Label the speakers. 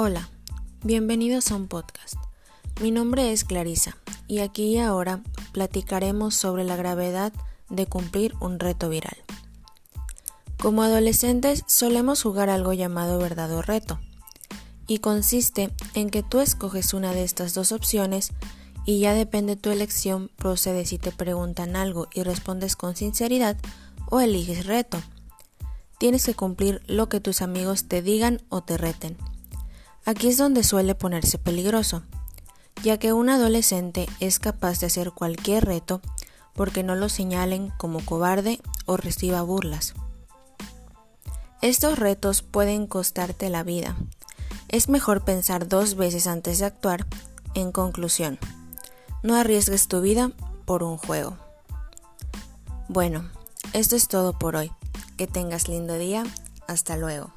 Speaker 1: Hola, bienvenidos a un podcast. Mi nombre es Clarisa y aquí y ahora platicaremos sobre la gravedad de cumplir un reto viral. Como adolescentes solemos jugar algo llamado verdad o reto y consiste en que tú escoges una de estas dos opciones y ya depende tu elección procede si te preguntan algo y respondes con sinceridad o eliges reto. Tienes que cumplir lo que tus amigos te digan o te reten. Aquí es donde suele ponerse peligroso, ya que un adolescente es capaz de hacer cualquier reto porque no lo señalen como cobarde o reciba burlas. Estos retos pueden costarte la vida. Es mejor pensar dos veces antes de actuar. En conclusión, no arriesgues tu vida por un juego. Bueno, esto es todo por hoy. Que tengas lindo día. Hasta luego.